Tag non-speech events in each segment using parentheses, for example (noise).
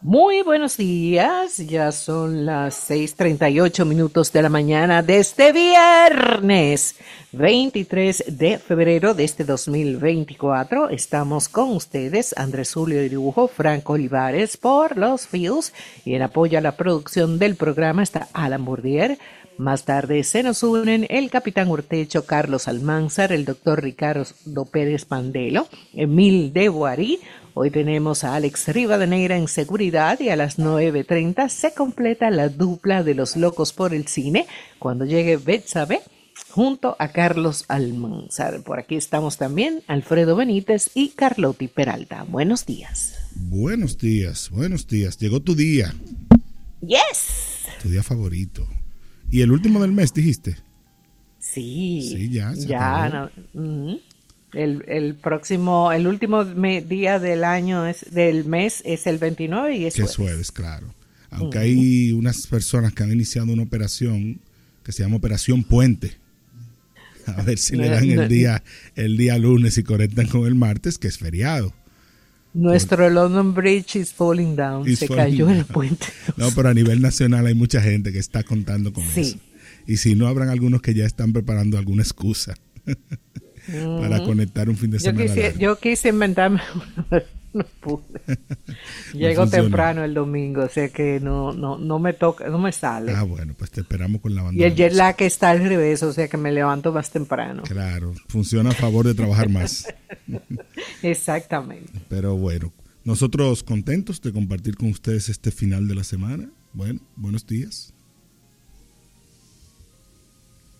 Muy buenos días, ya son las 6:38 minutos de la mañana de este viernes 23 de febrero de este 2024. Estamos con ustedes, Andrés Julio Dibujo, Franco Olivares por los Fields y en apoyo a la producción del programa está Alan Bourdier. Más tarde se nos unen el capitán Urtecho Carlos Almanzar, el doctor Ricardo Pérez Pandelo, Emil de Boarí, Hoy tenemos a Alex Rivadeneira en seguridad y a las 9.30 se completa la dupla de los locos por el cine cuando llegue Betsabe junto a Carlos Almanzar. Por aquí estamos también Alfredo Benítez y Carlotti Peralta. Buenos días. Buenos días, buenos días. Llegó tu día. Yes. Tu día favorito. ¿Y el último del mes dijiste? Sí. Sí, ya. ya. No. El, el próximo, el último día del año, es, del mes es el 29 y es que jueves. claro. Aunque hay unas personas que han iniciado una operación que se llama Operación Puente. A ver si le dan el día, el día lunes y conectan con el martes, que es feriado. Nuestro London Bridge is falling down. se cayó el puente. No, pero a nivel nacional hay mucha gente que está contando con eso. Y si no, habrán algunos que ya están preparando alguna excusa. (laughs) para conectar un fin de semana. Yo quise, yo quise inventarme (laughs) (laughs) no pude. (laughs) Llego temprano el domingo, o sea que no, no, no me toca, no me sale. Ah, bueno, pues te esperamos con la banda. Y el jet lag está al revés, o sea que me levanto más temprano. Claro, funciona a favor de trabajar más. (laughs) Exactamente. Pero bueno, nosotros contentos de compartir con ustedes este final de la semana. Bueno, buenos días.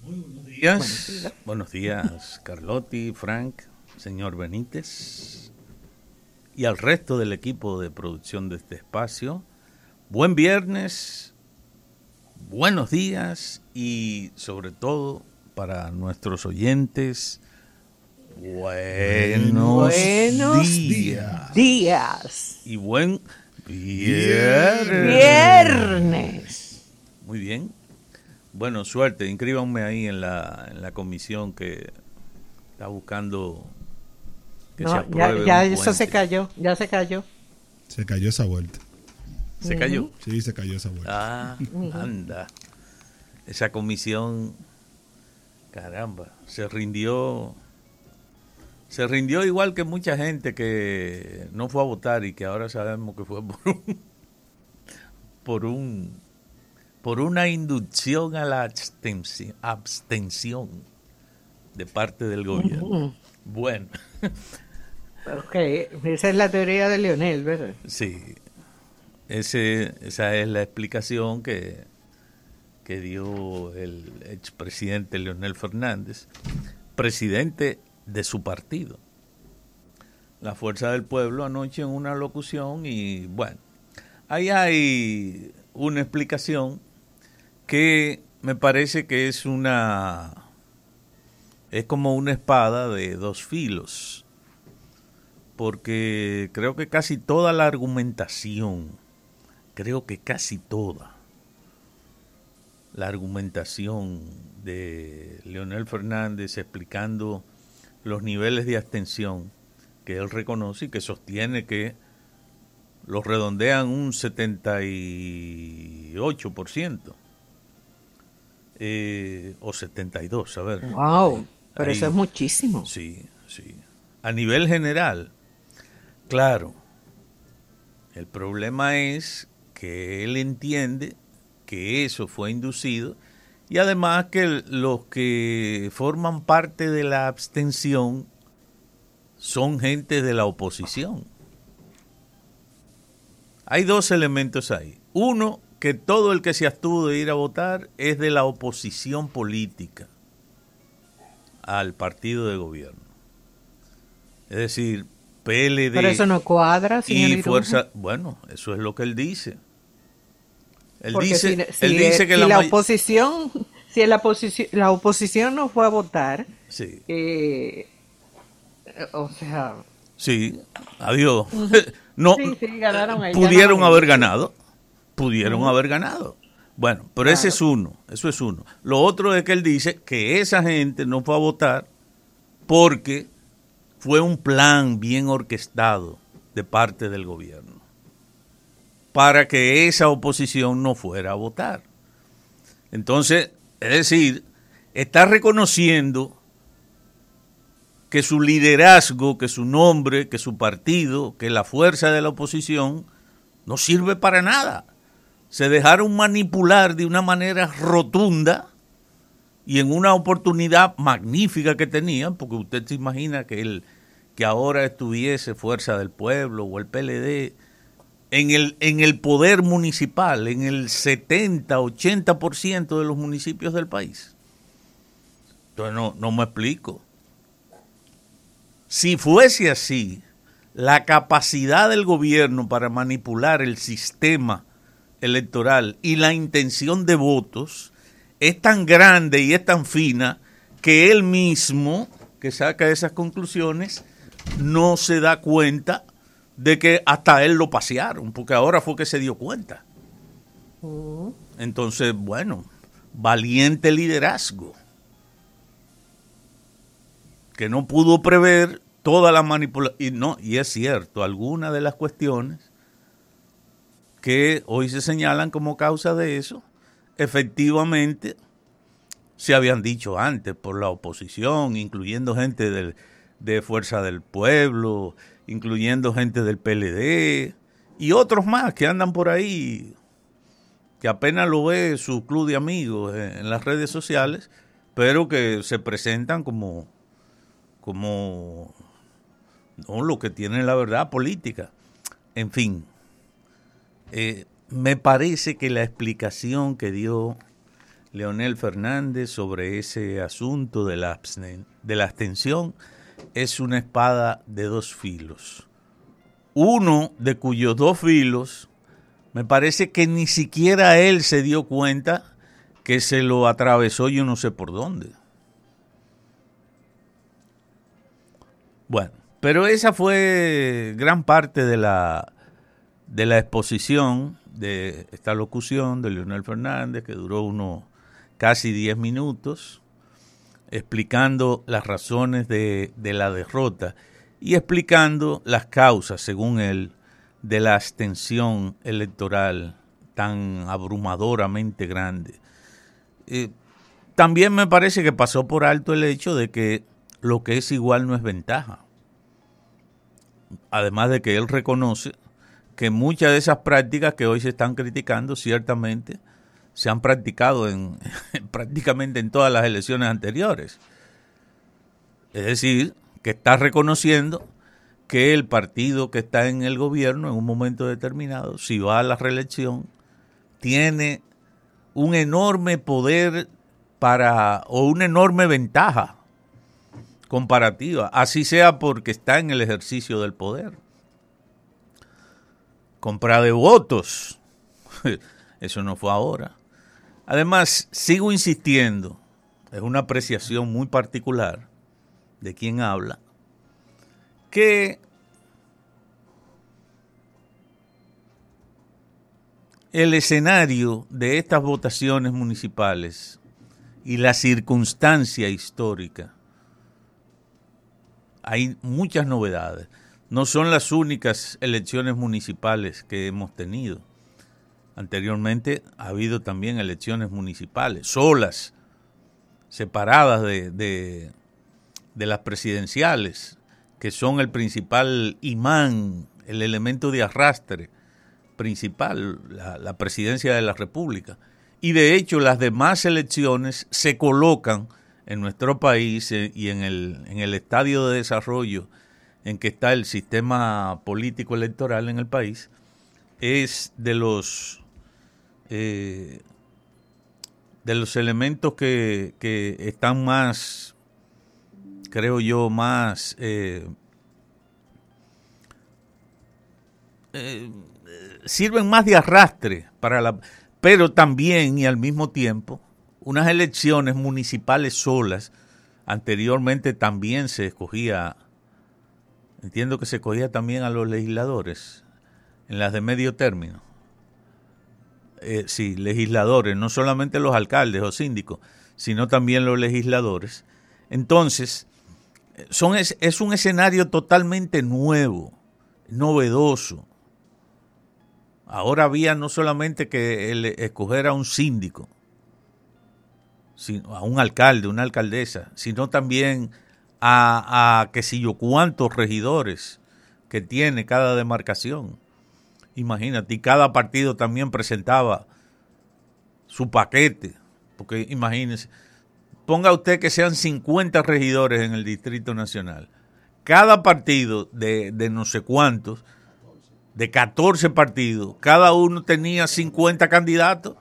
Muy buenos días. Buenos días, Carlotti, Frank, señor Benítez y al resto del equipo de producción de este espacio. Buen viernes, buenos días y sobre todo para nuestros oyentes, buenos, días. días. Y buen viernes. viernes. Muy bien, bueno, suerte, inscríbanme ahí en la, en la comisión que está buscando que se apruebe Ya, ya eso se cayó, ya se cayó. Se cayó esa vuelta. ¿Se cayó? Sí, se cayó esa vuelta. Ah, anda. Esa comisión, caramba, se rindió. Se rindió igual que mucha gente que no fue a votar y que ahora sabemos que fue (laughs) por un, por un por una inducción a la abstención de parte del gobierno. Bueno. (laughs) Ok, esa es la teoría de Leonel, ¿verdad? Sí, Ese, esa es la explicación que, que dio el expresidente Leonel Fernández, presidente de su partido. La Fuerza del Pueblo anoche en una locución y bueno, ahí hay una explicación que me parece que es una es como una espada de dos filos porque creo que casi toda la argumentación creo que casi toda la argumentación de Leonel Fernández explicando los niveles de abstención que él reconoce y que sostiene que los redondean un 78% eh, o 72, a ver. ¡Wow! Pero eso es muchísimo. Sí, sí. A nivel general, claro, el problema es que él entiende que eso fue inducido y además que los que forman parte de la abstención son gente de la oposición. Hay dos elementos ahí. Uno, que todo el que se abstuvo de ir a votar es de la oposición política al partido de gobierno. Es decir, PLD. Pero eso no cuadra, Y fuerza. Bueno, eso es lo que él dice. Él dice, él dice que la, oposición, si la oposición, la oposición no fue a votar, sí. Eh, o sea. Sí, adiós. (laughs) no, pudieron haber ganado pudieron haber ganado. Bueno, pero ese es uno, eso es uno. Lo otro es que él dice que esa gente no fue a votar porque fue un plan bien orquestado de parte del gobierno. para que esa oposición no fuera a votar. Entonces, es decir, está reconociendo que su liderazgo, que su nombre, que su partido, que la fuerza de la oposición no sirve para nada. Se dejaron manipular de una manera rotunda y en una oportunidad magnífica que tenían, porque usted se imagina que, el, que ahora estuviese Fuerza del Pueblo o el PLD en el, en el poder municipal, en el 70, 80% de los municipios del país. Entonces no, no me explico. Si fuese así, la capacidad del gobierno para manipular el sistema electoral y la intención de votos es tan grande y es tan fina que él mismo, que saca esas conclusiones, no se da cuenta de que hasta él lo pasearon, porque ahora fue que se dio cuenta. Mm. Entonces, bueno, valiente liderazgo, que no pudo prever toda la manipulación, y, no, y es cierto, algunas de las cuestiones que hoy se señalan como causa de eso, efectivamente se habían dicho antes por la oposición, incluyendo gente del, de Fuerza del Pueblo, incluyendo gente del PLD y otros más que andan por ahí, que apenas lo ve su club de amigos en, las redes sociales, pero que se presentan como, como no, lo que tienen la verdad política. En fin, eh, me parece que la explicación que dio Leonel Fernández sobre ese asunto de la, abstención es una espada de dos filos. Uno de cuyos dos filos me parece que ni siquiera él se dio cuenta que se lo atravesó yo no sé por dónde. Bueno, pero esa fue gran parte de la, de la exposición de esta locución de Leonel Fernández, que duró unos casi 10 minutos explicando las razones de, la derrota y explicando las causas, según él, de la abstención electoral tan abrumadoramente grande. Eh, también me parece que pasó por alto el hecho de que lo que es igual no es ventaja. Además de que él reconoce que muchas de esas prácticas que hoy se están criticando ciertamente se han practicado en (laughs) prácticamente en todas las elecciones anteriores. Es decir, que está reconociendo que el partido que está en el gobierno en un momento determinado, si va a la reelección, tiene un enorme poder para o una enorme ventaja comparativa, así sea porque está en el ejercicio del poder. Compra de votos, (laughs) eso no fue ahora. Además, sigo insistiendo, es una apreciación muy particular de quien habla, que el escenario de estas votaciones municipales y la circunstancia histórica, hay muchas novedades. No son las únicas elecciones municipales que hemos tenido. Anteriormente ha habido también elecciones municipales, solas, separadas de, de, las presidenciales, que son el principal imán, el elemento de arrastre principal, la, la presidencia de la República. Y de hecho las demás elecciones se colocan en nuestro país eh, y en el, en el estadio de desarrollo en que está el sistema político electoral en el país, es de los eh, de los elementos que, que, están más, creo yo, más eh, eh, sirven más de arrastre para la, pero también y al mismo tiempo unas elecciones municipales solas. Anteriormente también se escogía, entiendo que se escogía también a los legisladores en las de medio término eh, sí, legisladores, no solamente los alcaldes o síndicos, sino también los legisladores. Entonces, son, es, es un escenario totalmente nuevo, novedoso. Ahora había no solamente que el, escoger a un síndico, a un alcalde, una alcaldesa, sino también a, a qué sé yo cuántos regidores que tiene cada demarcación. Imagínate, cada partido también presentaba su paquete, porque imagínense, ponga usted que sean 50 regidores en el Distrito Nacional. Cada partido de, de no sé cuántos, de 14 partidos, cada uno tenía 50 candidatos.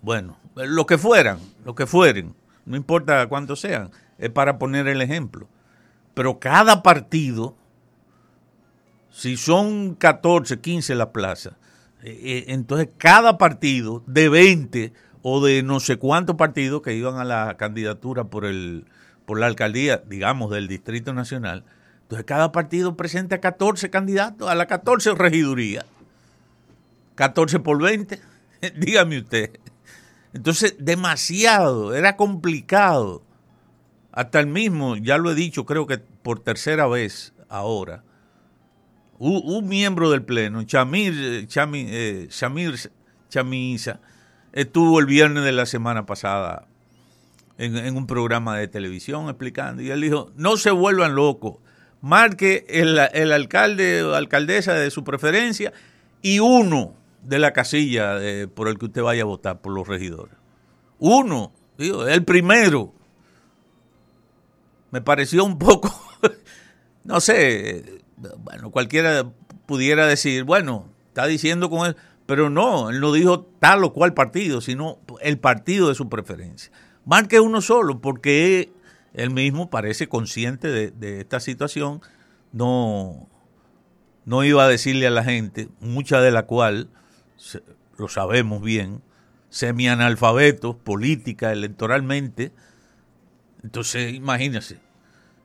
Bueno, lo que fueran, lo que fueren, no importa cuántos sean, es para poner el ejemplo. Pero cada partido, si son 14, 15 la plaza, eh, eh, entonces cada partido de 20 o de no sé cuántos partidos que iban a la candidatura por el por la alcaldía, digamos, del Distrito Nacional, entonces cada partido presenta 14 candidatos a la 14 regiduría. 14 por 20, (laughs) dígame usted. Entonces, demasiado, era complicado. Hasta el mismo, ya lo he dicho, creo que por tercera vez ahora, un, miembro del Pleno, Chamir, Chamir, eh, Chamisa, estuvo el viernes de la semana pasada en, un programa de televisión explicando, y él dijo, no se vuelvan locos, marque el, el alcalde o alcaldesa de su preferencia y uno de la casilla por el que usted vaya a votar por los regidores. Uno, digo, el primero. Me pareció un poco, (laughs) no sé, bueno, cualquiera pudiera decir, bueno, está diciendo con él, pero no, él no dijo tal o cual partido, sino el partido de su preferencia. Marque uno solo, porque él mismo parece consciente de, de esta situación, no, no iba a decirle a la gente, mucha de la cual lo sabemos bien, semianalfabetos, política, electoralmente. Entonces, imagínense,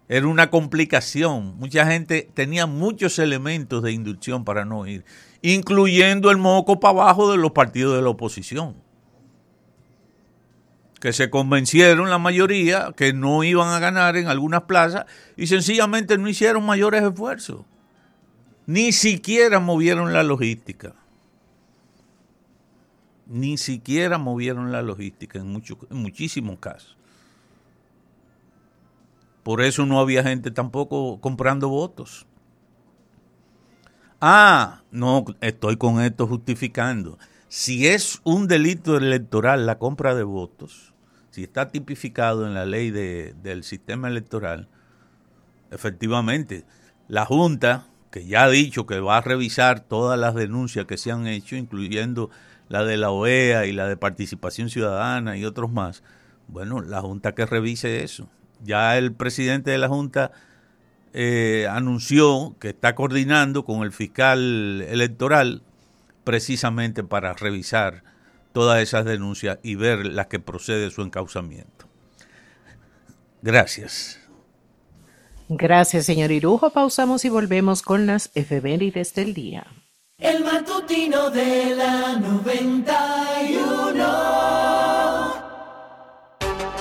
era una complicación. Mucha gente tenía muchos elementos de inducción para no ir, incluyendo el moco para abajo de los partidos de la oposición, que se convencieron la mayoría que no iban a ganar en algunas plazas y sencillamente no hicieron mayores esfuerzos. Ni siquiera movieron la logística ni siquiera movieron la logística en, en muchísimos casos. Por eso no había gente tampoco comprando votos. Ah, no, estoy con esto justificando. Si es un delito electoral la compra de votos, si está tipificado en la ley del sistema electoral, efectivamente, la Junta, que ya ha dicho que va a revisar todas las denuncias que se han hecho, incluyendo la de la OEA y la de participación ciudadana y otros más, bueno, la Junta que revise eso. Ya el presidente de la Junta eh, anunció que está coordinando con el fiscal electoral precisamente para revisar todas esas denuncias y ver las que procede su encauzamiento. Gracias. Gracias, señor Irujo. Pausamos y volvemos con las efemérides del día. El matutino de la 91.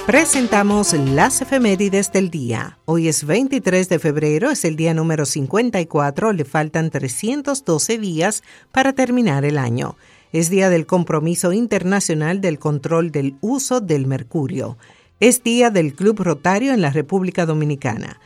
Presentamos las efemérides del día. Hoy es 23 de febrero, es el día número 54, le faltan 312 días para terminar el año. Es día del compromiso internacional del control del uso del mercurio. Es día del Club Rotario en la República Dominicana